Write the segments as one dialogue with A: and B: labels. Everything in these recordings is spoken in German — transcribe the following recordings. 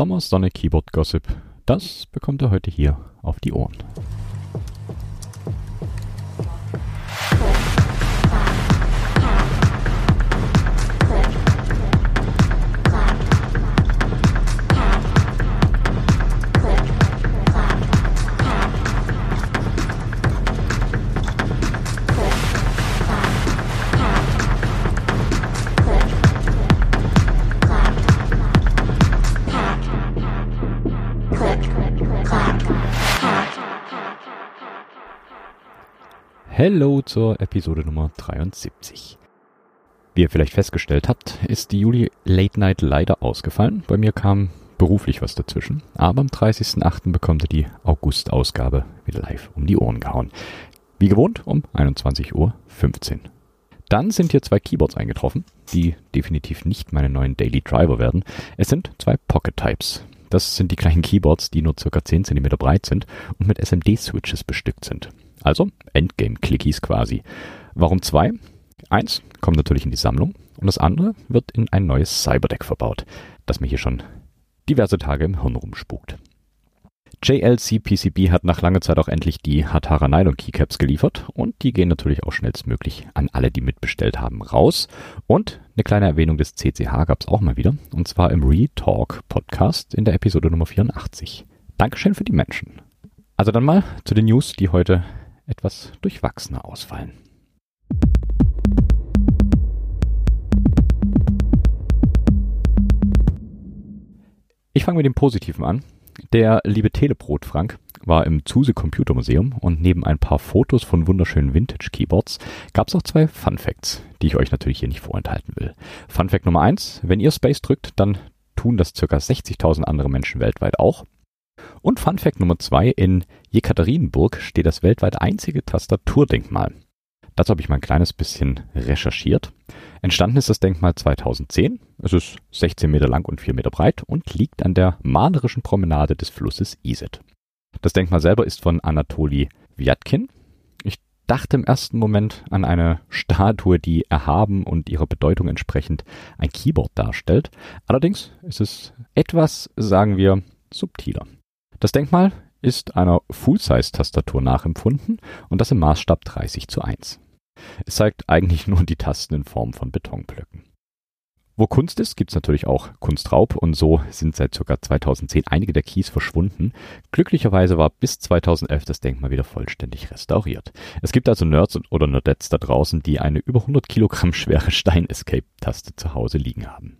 A: Sommer Sonne Keyboard Gossip, das bekommt ihr heute hier auf die Ohren. Hello zur Episode Nummer 73. Wie ihr vielleicht festgestellt habt, ist die Juli Late Night leider ausgefallen. Bei mir kam beruflich was dazwischen. Aber am 30.08. bekommt ihr die August-Ausgabe wieder live um die Ohren gehauen. Wie gewohnt um 21.15 Uhr. Dann sind hier zwei Keyboards eingetroffen, die definitiv nicht meine neuen Daily Driver werden. Es sind zwei Pocket Types. Das sind die kleinen Keyboards, die nur ca. 10 cm breit sind und mit SMD-Switches bestückt sind. Also Endgame-Clickies quasi. Warum zwei? Eins kommt natürlich in die Sammlung und das andere wird in ein neues Cyberdeck verbaut, das mir hier schon diverse Tage im Hirn rumspukt. JLC PCB hat nach langer Zeit auch endlich die Hatara Nylon Keycaps geliefert und die gehen natürlich auch schnellstmöglich an alle, die mitbestellt haben, raus. Und eine kleine Erwähnung des CCH gab es auch mal wieder und zwar im Retalk Podcast in der Episode Nummer 84. Dankeschön für die Menschen. Also dann mal zu den News, die heute etwas durchwachsener ausfallen. Ich fange mit dem Positiven an. Der liebe Telebrot Frank war im Zuse Computer Museum und neben ein paar Fotos von wunderschönen Vintage Keyboards gab es auch zwei Fun Facts, die ich euch natürlich hier nicht vorenthalten will. Fun Fact Nummer eins: Wenn ihr Space drückt, dann tun das ca. 60.000 andere Menschen weltweit auch. Und Fun Fact Nummer zwei, in Jekaterinburg steht das weltweit einzige Tastaturdenkmal. Dazu habe ich mal ein kleines bisschen recherchiert. Entstanden ist das Denkmal 2010. Es ist 16 Meter lang und 4 Meter breit und liegt an der malerischen Promenade des Flusses Iset. Das Denkmal selber ist von Anatoli Vyatkin. Ich dachte im ersten Moment an eine Statue, die erhaben und ihrer Bedeutung entsprechend ein Keyboard darstellt. Allerdings ist es etwas, sagen wir, subtiler. Das Denkmal ist einer Full-Size-Tastatur nachempfunden und das im Maßstab 30 zu 1. Es zeigt eigentlich nur die Tasten in Form von Betonblöcken. Wo Kunst ist, gibt's natürlich auch Kunstraub und so sind seit ca. 2010 einige der Keys verschwunden. Glücklicherweise war bis 2011 das Denkmal wieder vollständig restauriert. Es gibt also Nerds oder Nerdettes da draußen, die eine über 100 Kilogramm schwere Stein-Escape-Taste zu Hause liegen haben.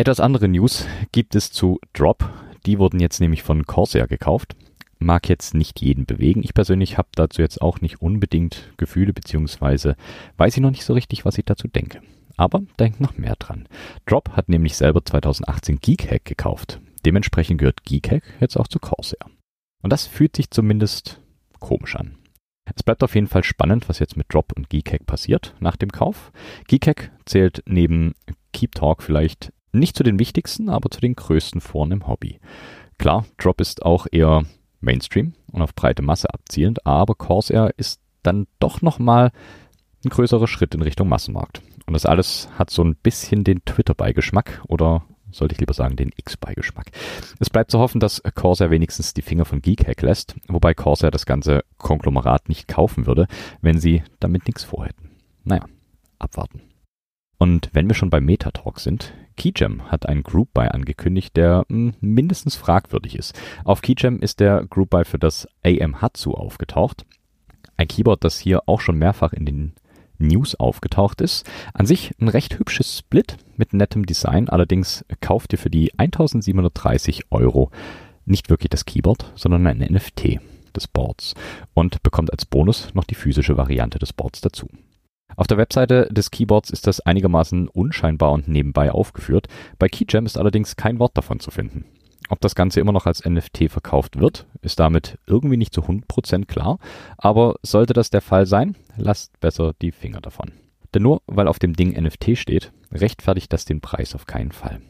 A: Etwas andere News gibt es zu Drop, die wurden jetzt nämlich von Corsair gekauft. Mag jetzt nicht jeden bewegen. Ich persönlich habe dazu jetzt auch nicht unbedingt Gefühle, beziehungsweise weiß ich noch nicht so richtig, was ich dazu denke. Aber denkt noch mehr dran. Drop hat nämlich selber 2018 Geekhack gekauft. Dementsprechend gehört Geekhack jetzt auch zu Corsair. Und das fühlt sich zumindest komisch an. Es bleibt auf jeden Fall spannend, was jetzt mit Drop und Geekhack passiert nach dem Kauf. Geekhack zählt neben Keep Talk vielleicht nicht zu den wichtigsten, aber zu den größten Foren im Hobby. Klar, Drop ist auch eher Mainstream und auf breite Masse abzielend, aber Corsair ist dann doch nochmal ein größerer Schritt in Richtung Massenmarkt. Und das alles hat so ein bisschen den Twitter-Beigeschmack oder sollte ich lieber sagen, den X-Beigeschmack. Es bleibt zu hoffen, dass Corsair wenigstens die Finger von Geekhack lässt, wobei Corsair das ganze Konglomerat nicht kaufen würde, wenn sie damit nichts vorhätten. Naja, abwarten. Und wenn wir schon bei Metatalk sind, Keyjam hat einen Group Buy angekündigt, der hm, mindestens fragwürdig ist. Auf Keyjam ist der Group Buy für das AM Hatsu aufgetaucht. Ein Keyboard, das hier auch schon mehrfach in den News aufgetaucht ist. An sich ein recht hübsches Split mit nettem Design, allerdings kauft ihr für die 1730 Euro nicht wirklich das Keyboard, sondern ein NFT des Boards und bekommt als Bonus noch die physische Variante des Boards dazu. Auf der Webseite des Keyboards ist das einigermaßen unscheinbar und nebenbei aufgeführt. Bei Keyjam ist allerdings kein Wort davon zu finden. Ob das Ganze immer noch als NFT verkauft wird, ist damit irgendwie nicht zu 100% klar, aber sollte das der Fall sein, lasst besser die Finger davon. Denn nur weil auf dem Ding NFT steht, rechtfertigt das den Preis auf keinen Fall.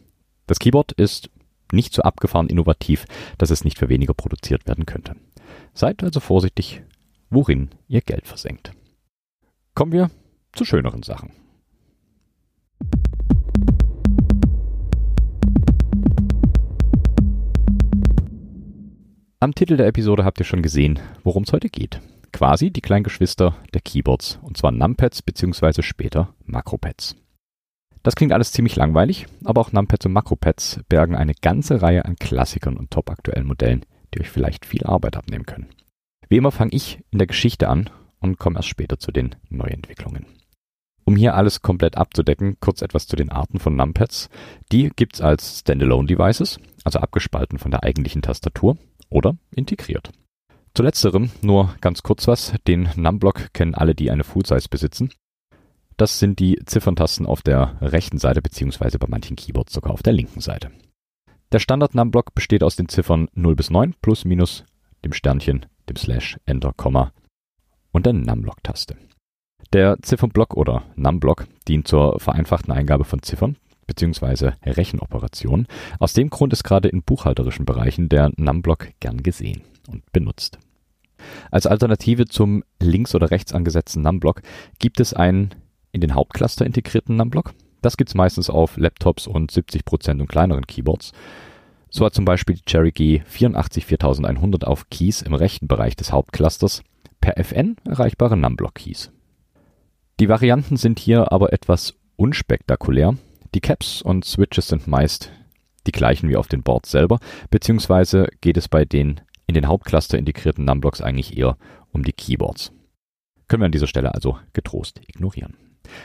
A: Das Keyboard ist nicht so abgefahren innovativ, dass es nicht für weniger produziert werden könnte. Seid also vorsichtig, worin ihr Geld versenkt. Kommen wir zu schöneren Sachen. Am Titel der Episode habt ihr schon gesehen, worum es heute geht. Quasi die kleinen Geschwister der Keyboards, und zwar Numpads bzw. später Makropads. Das klingt alles ziemlich langweilig, aber auch Numpads und Makropads bergen eine ganze Reihe an Klassikern und topaktuellen Modellen, die euch vielleicht viel Arbeit abnehmen können. Wie immer fange ich in der Geschichte an und komme erst später zu den Neuentwicklungen. Um hier alles komplett abzudecken, kurz etwas zu den Arten von Numpads. Die gibt's als Standalone Devices, also abgespalten von der eigentlichen Tastatur, oder integriert. Zu letzterem nur ganz kurz was. Den Numblock kennen alle, die eine Full-Size besitzen. Das sind die Zifferntasten auf der rechten Seite beziehungsweise bei manchen Keyboards sogar auf der linken Seite. Der Standard-Numblock besteht aus den Ziffern 0 bis 9 plus minus dem Sternchen, dem Slash, Enter, Komma und der Numblock-Taste. Der Ziffernblock oder Numblock dient zur vereinfachten Eingabe von Ziffern bzw. Rechenoperationen. Aus dem Grund ist gerade in buchhalterischen Bereichen der Numblock gern gesehen und benutzt. Als Alternative zum links oder rechts angesetzten Numblock gibt es einen in den Hauptcluster integrierten Numblock. Das gibt es meistens auf Laptops und 70% und kleineren Keyboards. So hat zum Beispiel die Cherry G 84 4100 auf Keys im rechten Bereich des Hauptclusters per FN erreichbare Numblock-Keys. Die Varianten sind hier aber etwas unspektakulär. Die Caps und Switches sind meist die gleichen wie auf den Boards selber, beziehungsweise geht es bei den in den Hauptcluster integrierten Numblocks eigentlich eher um die Keyboards. Können wir an dieser Stelle also getrost ignorieren.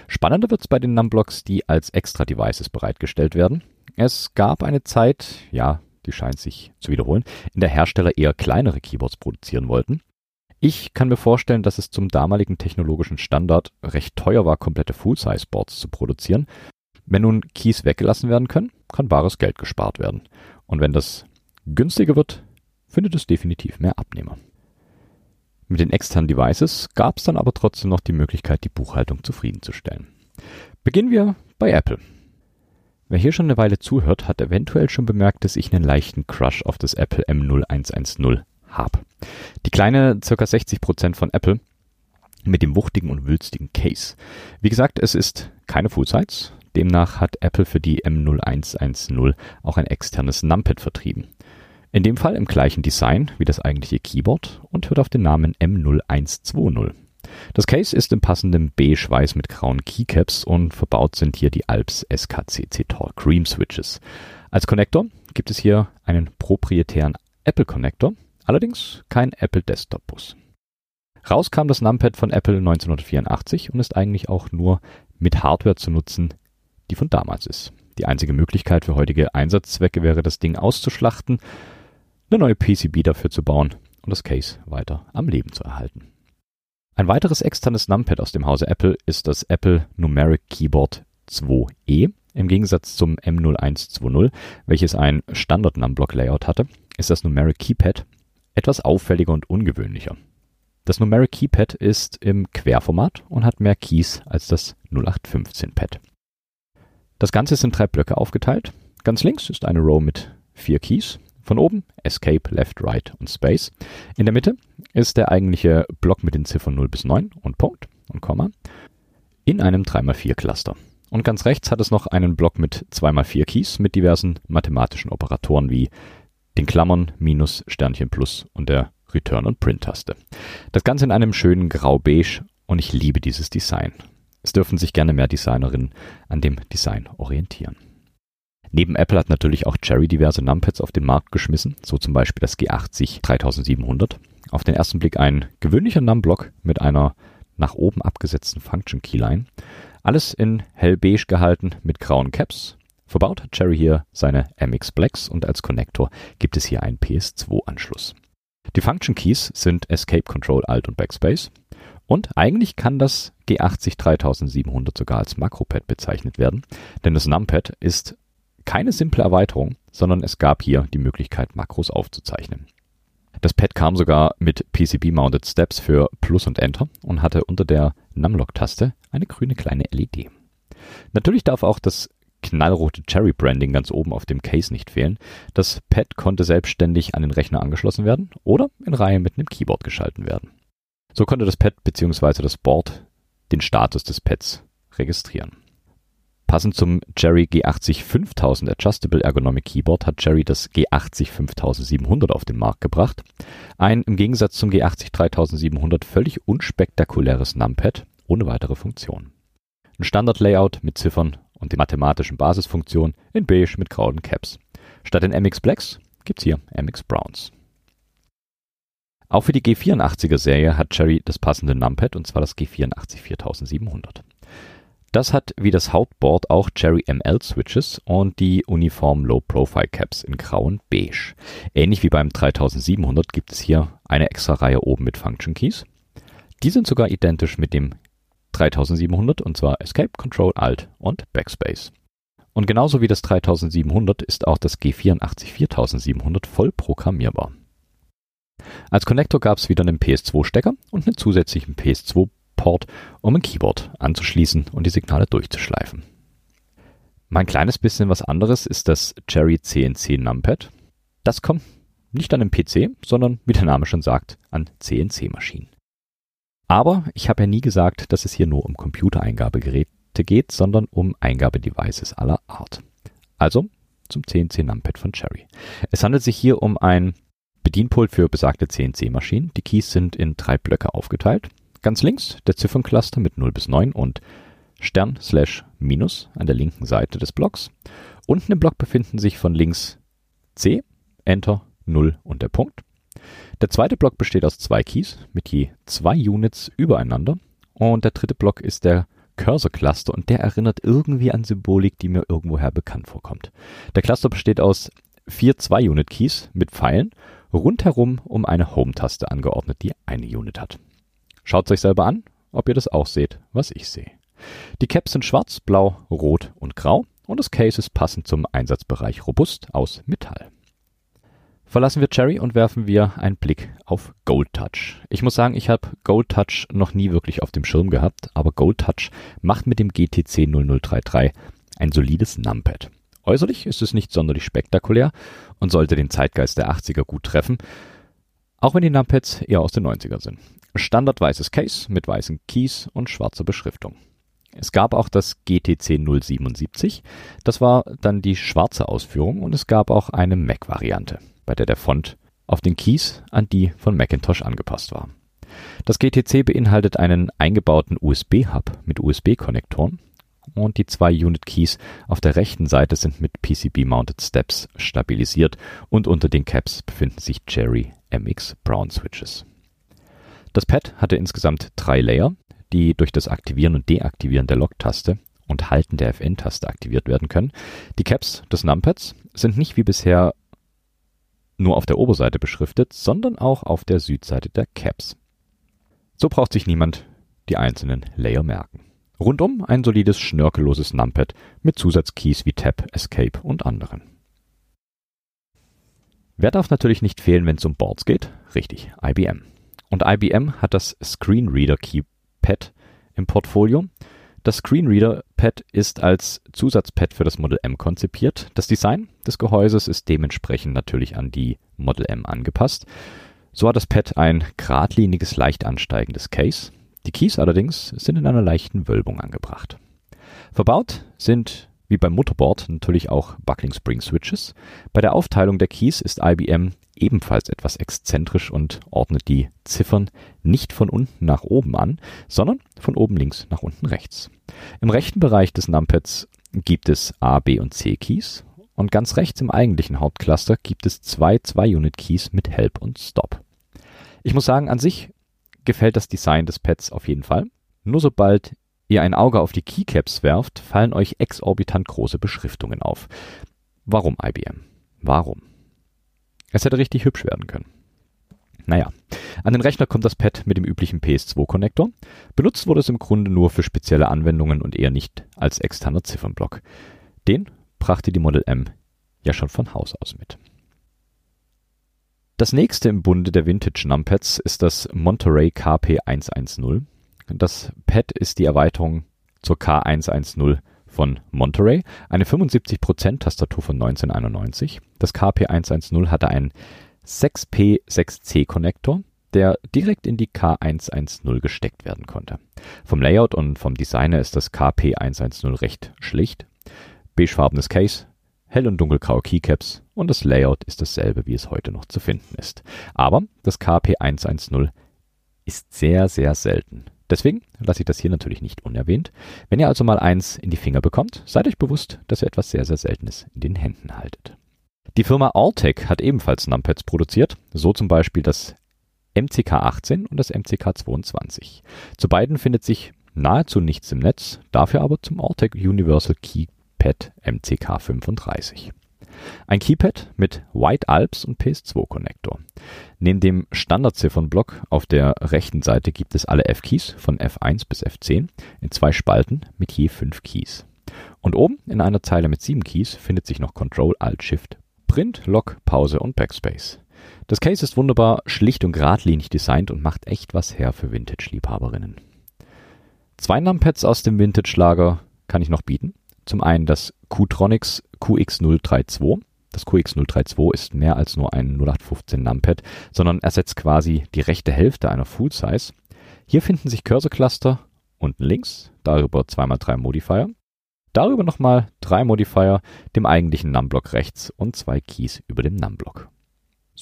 A: Spannender wird es bei den Numblocks, die als Extra-Devices bereitgestellt werden. Es gab eine Zeit, ja, die scheint sich zu wiederholen, in der Hersteller eher kleinere Keyboards produzieren wollten. Ich kann mir vorstellen, dass es zum damaligen technologischen Standard recht teuer war, komplette Full-Size-Boards zu produzieren. Wenn nun Keys weggelassen werden können, kann bares Geld gespart werden. Und wenn das günstiger wird, findet es definitiv mehr Abnehmer. Mit den externen Devices gab es dann aber trotzdem noch die Möglichkeit, die Buchhaltung zufriedenzustellen. Beginnen wir bei Apple. Wer hier schon eine Weile zuhört, hat eventuell schon bemerkt, dass ich einen leichten Crush auf das Apple M0110 habe. Die kleine ca. 60% von Apple mit dem wuchtigen und wülstigen Case. Wie gesagt, es ist keine Full-Size, demnach hat Apple für die M0110 auch ein externes Numpad vertrieben. In dem Fall im gleichen Design wie das eigentliche Keyboard und hört auf den Namen M0120. Das Case ist im passenden beige-weiß mit grauen Keycaps und verbaut sind hier die Alps SKCC Tall Cream Switches. Als Connector gibt es hier einen proprietären Apple Connector, allerdings kein Apple Desktop Bus. Raus kam das Numpad von Apple 1984 und ist eigentlich auch nur mit Hardware zu nutzen, die von damals ist. Die einzige Möglichkeit für heutige Einsatzzwecke wäre, das Ding auszuschlachten eine neue PCB dafür zu bauen und das Case weiter am Leben zu erhalten. Ein weiteres externes Numpad aus dem Hause Apple ist das Apple Numeric Keyboard 2e. Im Gegensatz zum M0120, welches ein Standard Numblock Layout hatte, ist das Numeric Keypad etwas auffälliger und ungewöhnlicher. Das Numeric Keypad ist im Querformat und hat mehr Keys als das 0815 Pad. Das Ganze ist in drei Blöcke aufgeteilt. Ganz links ist eine Row mit vier Keys, von oben Escape, Left, Right und Space. In der Mitte ist der eigentliche Block mit den Ziffern 0 bis 9 und Punkt und Komma in einem 3x4 Cluster. Und ganz rechts hat es noch einen Block mit 2x4 Keys mit diversen mathematischen Operatoren wie den Klammern, Minus, Sternchen, Plus und der Return- und Print-Taste. Das Ganze in einem schönen Grau-Beige und ich liebe dieses Design. Es dürfen sich gerne mehr Designerinnen an dem Design orientieren. Neben Apple hat natürlich auch Cherry diverse Numpads auf den Markt geschmissen, so zum Beispiel das G80 3700. Auf den ersten Blick ein gewöhnlicher Numblock mit einer nach oben abgesetzten Function Keyline. Alles in hellbeige gehalten mit grauen Caps. Verbaut hat Cherry hier seine MX Blacks und als Connector gibt es hier einen PS2-Anschluss. Die Function Keys sind Escape, Control, Alt und Backspace. Und eigentlich kann das G80 3700 sogar als Makropad bezeichnet werden, denn das Numpad ist keine simple Erweiterung, sondern es gab hier die Möglichkeit, Makros aufzuzeichnen. Das Pad kam sogar mit PCB-Mounted Steps für Plus und Enter und hatte unter der Numlock-Taste eine grüne kleine LED. Natürlich darf auch das knallrote Cherry Branding ganz oben auf dem Case nicht fehlen. Das Pad konnte selbstständig an den Rechner angeschlossen werden oder in Reihe mit einem Keyboard geschalten werden. So konnte das Pad bzw. das Board den Status des Pads registrieren. Passend zum Jerry G80 5000 Adjustable Ergonomic Keyboard hat Jerry das G80 5700 auf den Markt gebracht. Ein im Gegensatz zum G80 3700 völlig unspektakuläres Numpad ohne weitere Funktion. Ein Standard-Layout mit Ziffern und die mathematischen Basisfunktionen in beige mit grauen Caps. Statt den MX Blacks gibt's hier MX Browns. Auch für die G84er Serie hat Cherry das passende Numpad und zwar das G84 4700. Das hat wie das Hauptboard auch Cherry ML Switches und die Uniform Low Profile Caps in grau und beige. Ähnlich wie beim 3700 gibt es hier eine extra Reihe oben mit Function Keys. Die sind sogar identisch mit dem 3700 und zwar Escape, Control, Alt und Backspace. Und genauso wie das 3700 ist auch das G84 4700 voll programmierbar. Als Konnektor gab es wieder einen PS2-Stecker und einen zusätzlichen PS2 Port, um ein Keyboard anzuschließen und die Signale durchzuschleifen. Mein kleines bisschen was anderes ist das Cherry CNC Numpad. Das kommt nicht an einem PC, sondern wie der Name schon sagt, an CNC-Maschinen. Aber ich habe ja nie gesagt, dass es hier nur um Computereingabegeräte geht, sondern um Eingabedevices aller Art. Also zum CNC Numpad von Cherry. Es handelt sich hier um ein Bedienpult für besagte CNC-Maschinen. Die Keys sind in drei Blöcke aufgeteilt. Ganz links der Zifferncluster mit 0 bis 9 und Stern slash Minus an der linken Seite des Blocks. Unten im Block befinden sich von links C, Enter, 0 und der Punkt. Der zweite Block besteht aus zwei Keys mit je zwei Units übereinander. Und der dritte Block ist der Cursor Cluster und der erinnert irgendwie an Symbolik, die mir irgendwoher bekannt vorkommt. Der Cluster besteht aus vier 2-Unit Keys mit Pfeilen rundherum um eine Home-Taste angeordnet, die eine Unit hat. Schaut euch selber an, ob ihr das auch seht, was ich sehe. Die Caps sind schwarz, blau, rot und grau und das Case ist passend zum Einsatzbereich robust aus Metall. Verlassen wir Cherry und werfen wir einen Blick auf Gold Touch. Ich muss sagen, ich habe Gold Touch noch nie wirklich auf dem Schirm gehabt, aber Gold Touch macht mit dem GTC 0033 ein solides Numpad. Äußerlich ist es nicht sonderlich spektakulär und sollte den Zeitgeist der 80er gut treffen, auch wenn die Numpads eher aus den 90er sind. Standard weißes Case mit weißen Keys und schwarzer Beschriftung. Es gab auch das GTC 077, das war dann die schwarze Ausführung und es gab auch eine Mac-Variante, bei der der Font auf den Keys an die von Macintosh angepasst war. Das GTC beinhaltet einen eingebauten USB-Hub mit USB-Konnektoren und die zwei Unit Keys auf der rechten Seite sind mit PCB-Mounted Steps stabilisiert und unter den Caps befinden sich Cherry MX Brown Switches. Das Pad hatte insgesamt drei Layer, die durch das Aktivieren und Deaktivieren der Lock-Taste und Halten der FN-Taste aktiviert werden können. Die Caps des Numpads sind nicht wie bisher nur auf der Oberseite beschriftet, sondern auch auf der Südseite der Caps. So braucht sich niemand die einzelnen Layer merken. Rundum ein solides, schnörkelloses Numpad mit Zusatzkeys wie Tab, Escape und anderen. Wer darf natürlich nicht fehlen, wenn es um Boards geht? Richtig, IBM. Und IBM hat das Screenreader Keypad im Portfolio. Das Screenreader Pad ist als Zusatzpad für das Model M konzipiert. Das Design des Gehäuses ist dementsprechend natürlich an die Model M angepasst. So hat das Pad ein geradliniges, leicht ansteigendes Case. Die Keys allerdings sind in einer leichten Wölbung angebracht. Verbaut sind wie beim Mutterboard natürlich auch Buckling Spring Switches. Bei der Aufteilung der Keys ist IBM ebenfalls etwas exzentrisch und ordnet die Ziffern nicht von unten nach oben an, sondern von oben links nach unten rechts. Im rechten Bereich des Numpads gibt es A, B und C Keys und ganz rechts im eigentlichen Hauptcluster gibt es zwei 2-Unit-Keys mit Help und Stop. Ich muss sagen, an sich gefällt das Design des Pads auf jeden Fall. Nur sobald ihr ein Auge auf die Keycaps werft, fallen euch exorbitant große Beschriftungen auf. Warum IBM? Warum? Es hätte richtig hübsch werden können. Naja, an den Rechner kommt das Pad mit dem üblichen PS2-Konnektor. Benutzt wurde es im Grunde nur für spezielle Anwendungen und eher nicht als externer Ziffernblock. Den brachte die Model M ja schon von Haus aus mit. Das nächste im Bunde der Vintage Numpads ist das Monterey KP110. Das Pad ist die Erweiterung zur K110 von Monterey, eine 75% Tastatur von 1991. Das KP110 hatte einen 6P6C Konnektor, der direkt in die K110 gesteckt werden konnte. Vom Layout und vom Designer ist das KP110 recht schlicht. Beigefarbenes Case, hell- und dunkelgraue Keycaps und das Layout ist dasselbe, wie es heute noch zu finden ist. Aber das KP110 ist sehr, sehr selten. Deswegen lasse ich das hier natürlich nicht unerwähnt. Wenn ihr also mal eins in die Finger bekommt, seid euch bewusst, dass ihr etwas sehr, sehr Seltenes in den Händen haltet. Die Firma Alltech hat ebenfalls Numpads produziert, so zum Beispiel das MCK18 und das MCK22. Zu beiden findet sich nahezu nichts im Netz, dafür aber zum Alltech Universal Keypad MCK35. Ein Keypad mit White Alps und PS2-Konnektor. Neben dem Standardziffernblock auf der rechten Seite gibt es alle F-Keys von F1 bis F10 in zwei Spalten mit je fünf Keys. Und oben in einer Zeile mit sieben Keys findet sich noch Control Alt Shift, Print, Lock, Pause und Backspace. Das Case ist wunderbar schlicht und geradlinig designt und macht echt was her für Vintage-Liebhaberinnen. Zwei Numpads aus dem Vintage-Lager kann ich noch bieten. Zum einen das Qtronics QX032. Das QX032 ist mehr als nur ein 0815 Numpad, sondern ersetzt quasi die rechte Hälfte einer Full Size. Hier finden sich Cursor-Cluster unten links, darüber 2x3 Modifier, darüber nochmal drei Modifier, dem eigentlichen Numblock rechts und zwei Keys über dem Numblock.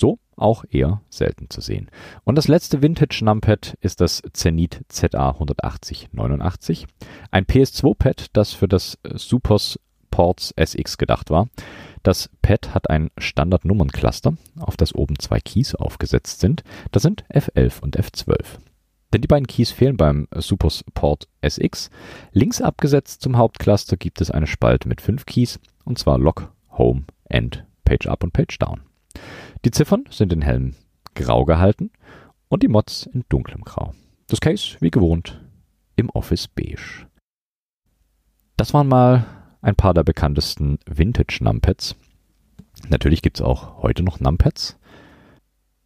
A: So auch eher selten zu sehen. Und das letzte Vintage Numpad ist das Zenith ZA18089, ein PS2-Pad, das für das Supers Ports SX gedacht war. Das Pad hat ein Standard-Nummerncluster, auf das oben zwei Keys aufgesetzt sind. Das sind F11 und F12. Denn die beiden Keys fehlen beim Supers Port SX. Links abgesetzt zum Hauptcluster gibt es eine Spalte mit fünf Keys, und zwar Lock, Home, End, Page Up und Page Down. Die Ziffern sind in hellem Grau gehalten und die Mods in dunklem Grau. Das Case, wie gewohnt, im Office Beige. Das waren mal ein paar der bekanntesten Vintage-Numpads. Natürlich gibt es auch heute noch Numpads.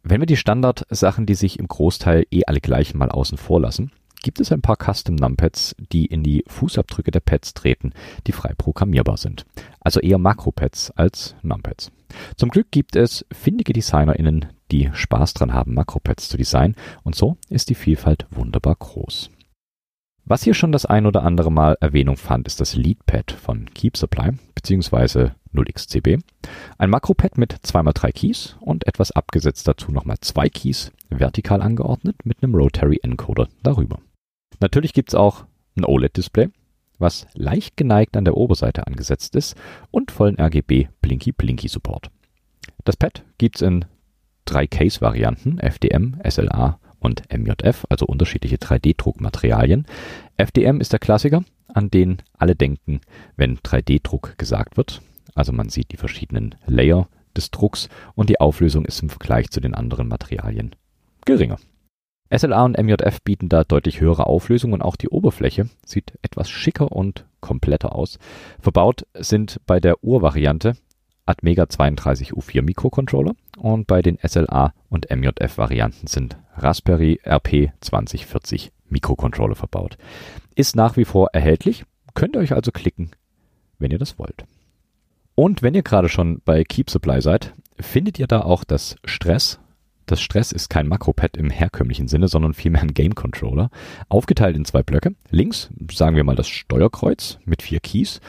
A: Wenn wir die Standardsachen, die sich im Großteil eh alle gleich mal außen vor lassen, gibt es ein paar Custom-Numpads, die in die Fußabdrücke der Pads treten, die frei programmierbar sind. Also eher Makropads als Numpads. Zum Glück gibt es findige DesignerInnen, die Spaß dran haben, Makropads zu designen und so ist die Vielfalt wunderbar groß. Was hier schon das ein oder andere Mal Erwähnung fand, ist das Leadpad von Keep Supply bzw. 0xCB. Ein Makropad mit 2x3 Keys und etwas abgesetzt dazu nochmal zwei Keys vertikal angeordnet mit einem Rotary Encoder darüber. Natürlich gibt's auch ein OLED-Display, was leicht geneigt an der Oberseite angesetzt ist und vollen RGB Blinky Blinky Support. Das Pad gibt's in drei Case-Varianten, FDM, SLA und MJF, also unterschiedliche 3D-Druckmaterialien. FDM ist der Klassiker, an den alle denken, wenn 3D-Druck gesagt wird. Also man sieht die verschiedenen Layer des Drucks und die Auflösung ist im Vergleich zu den anderen Materialien geringer. SLA und MJF bieten da deutlich höhere Auflösung und auch die Oberfläche sieht etwas schicker und kompletter aus. Verbaut sind bei der Urvariante Atmega 32U4 Mikrocontroller und bei den SLA und MJF Varianten sind Raspberry RP 2040 Mikrocontroller verbaut. Ist nach wie vor erhältlich, könnt ihr euch also klicken, wenn ihr das wollt. Und wenn ihr gerade schon bei Keep Supply seid, findet ihr da auch das Stress das Stress ist kein Makropad im herkömmlichen Sinne, sondern vielmehr ein Game Controller. Aufgeteilt in zwei Blöcke. Links, sagen wir mal, das Steuerkreuz mit vier Keys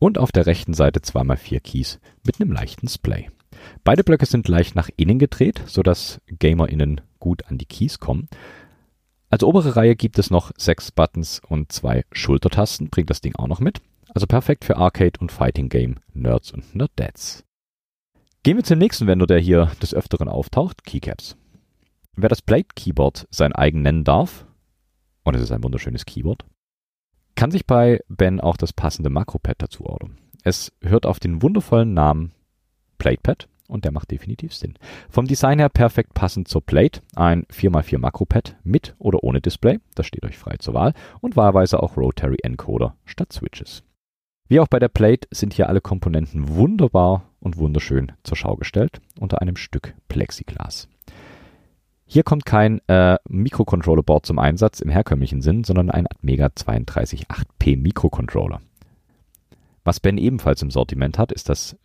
A: und auf der rechten Seite zweimal vier Keys mit einem leichten Splay. Beide Blöcke sind leicht nach innen gedreht, sodass GamerInnen gut an die Keys kommen. Als obere Reihe gibt es noch sechs Buttons und zwei Schultertasten, bringt das Ding auch noch mit. Also perfekt für Arcade und Fighting Game Nerds und Nerdettes. Gehen wir zum nächsten Vendor, der hier des Öfteren auftaucht, Keycaps. Wer das Plate Keyboard sein eigen nennen darf, und es ist ein wunderschönes Keyboard, kann sich bei Ben auch das passende Makropad dazu ordern. Es hört auf den wundervollen Namen PlatePad und der macht definitiv Sinn. Vom Design her perfekt passend zur Plate, ein 4x4 Makropad mit oder ohne Display, das steht euch frei zur Wahl und wahlweise auch Rotary Encoder statt Switches. Wie auch bei der Plate sind hier alle Komponenten wunderbar und wunderschön zur Schau gestellt unter einem Stück Plexiglas. Hier kommt kein äh, Mikrocontroller-Board zum Einsatz im herkömmlichen Sinn, sondern ein Atmega 328P Mikrocontroller. Was Ben ebenfalls im Sortiment hat, ist das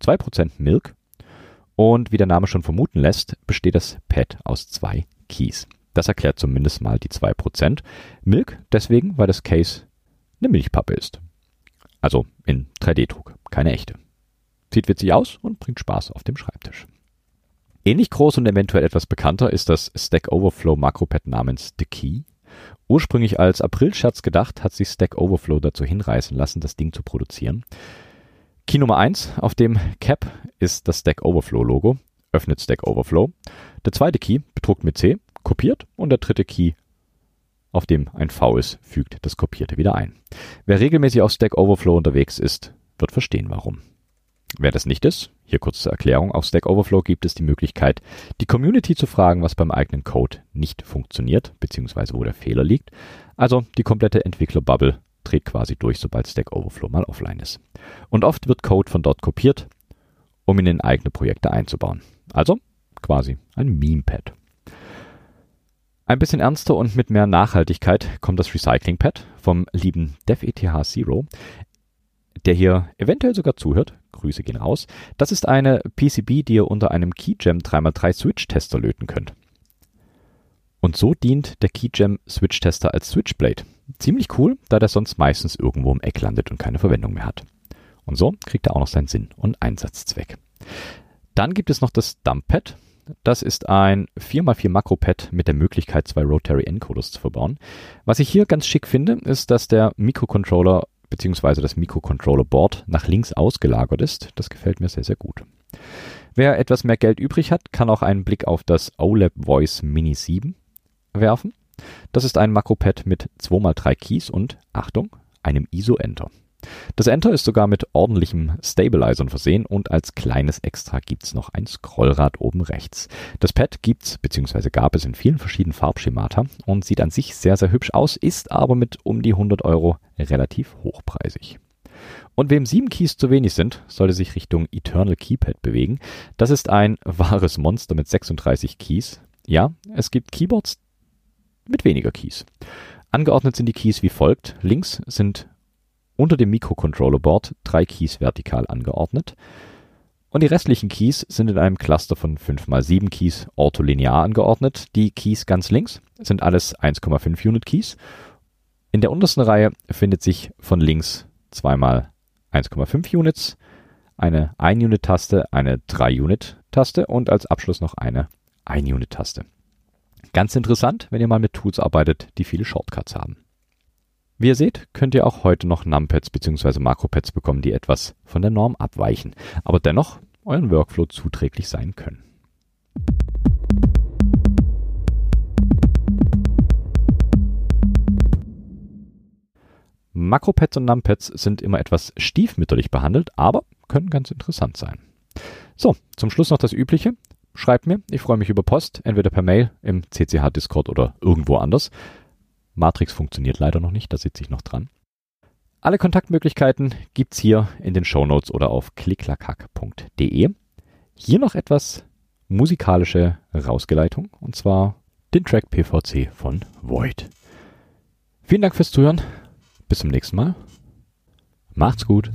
A: 2% Milk Und wie der Name schon vermuten lässt, besteht das Pad aus zwei Keys. Das erklärt zumindest mal die 2%. Milk deswegen, weil das Case eine Milchpappe ist. Also in 3D-Druck, keine echte. Sieht witzig aus und bringt Spaß auf dem Schreibtisch. Ähnlich groß und eventuell etwas bekannter ist das Stack Overflow Makropad namens The Key. Ursprünglich als Aprilscherz gedacht, hat sich Stack Overflow dazu hinreißen lassen, das Ding zu produzieren. Key Nummer 1 auf dem Cap ist das Stack Overflow Logo, öffnet Stack Overflow. Der zweite Key bedruckt mit C, kopiert und der dritte Key, auf dem ein V ist, fügt das Kopierte wieder ein. Wer regelmäßig auf Stack Overflow unterwegs ist, wird verstehen warum. Wer das nicht ist, hier kurz zur Erklärung, auf Stack Overflow gibt es die Möglichkeit, die Community zu fragen, was beim eigenen Code nicht funktioniert, beziehungsweise wo der Fehler liegt. Also die komplette Entwicklerbubble dreht quasi durch, sobald Stack Overflow mal offline ist. Und oft wird Code von dort kopiert, um ihn in eigene Projekte einzubauen. Also quasi ein Meme-Pad. Ein bisschen ernster und mit mehr Nachhaltigkeit kommt das Recycling-Pad vom lieben DevETH Zero, der hier eventuell sogar zuhört. Grüße gehen raus. Das ist eine PCB, die ihr unter einem KeyGem 3x3 Switch-Tester löten könnt. Und so dient der KeyGem Switch-Tester als Switchblade. Ziemlich cool, da der sonst meistens irgendwo im Eck landet und keine Verwendung mehr hat. Und so kriegt er auch noch seinen Sinn und Einsatzzweck. Dann gibt es noch das Dumppad. Das ist ein 4x4 Makropad mit der Möglichkeit, zwei Rotary Encoders zu verbauen. Was ich hier ganz schick finde, ist, dass der Mikrocontroller bzw. das Mikrocontroller Board nach links ausgelagert ist. Das gefällt mir sehr, sehr gut. Wer etwas mehr Geld übrig hat, kann auch einen Blick auf das OLED Voice Mini 7 werfen. Das ist ein Makropad mit 2x3 Keys und, Achtung, einem ISO-Enter. Das Enter ist sogar mit ordentlichem Stabilizern versehen und als kleines Extra gibt's noch ein Scrollrad oben rechts. Das Pad gibt's bzw. gab es in vielen verschiedenen Farbschemata und sieht an sich sehr, sehr hübsch aus, ist aber mit um die 100 Euro relativ hochpreisig. Und wem sieben Keys zu wenig sind, sollte sich Richtung Eternal Keypad bewegen. Das ist ein wahres Monster mit 36 Keys. Ja, es gibt Keyboards mit weniger Keys. Angeordnet sind die Keys wie folgt. Links sind unter dem Mikrocontroller-Board drei Keys vertikal angeordnet. Und die restlichen Keys sind in einem Cluster von 5x7 Keys ortholinear angeordnet. Die Keys ganz links sind alles 1,5 Unit Keys. In der untersten Reihe findet sich von links zweimal 1,5 Units, eine 1-Unit-Taste, eine 3-Unit-Taste und als Abschluss noch eine 1-Unit-Taste. Ganz interessant, wenn ihr mal mit Tools arbeitet, die viele Shortcuts haben. Wie ihr seht, könnt ihr auch heute noch Numpads bzw. Makropads bekommen, die etwas von der Norm abweichen, aber dennoch euren Workflow zuträglich sein können. Makropads und Numpads sind immer etwas stiefmütterlich behandelt, aber können ganz interessant sein. So, zum Schluss noch das Übliche. Schreibt mir, ich freue mich über Post, entweder per Mail, im CCH Discord oder irgendwo anders. Matrix funktioniert leider noch nicht, da sitze ich noch dran. Alle Kontaktmöglichkeiten gibt's hier in den Shownotes oder auf klicklackhack.de. Hier noch etwas musikalische Rausgeleitung und zwar den Track PVC von Void. Vielen Dank fürs Zuhören. Bis zum nächsten Mal. Macht's gut.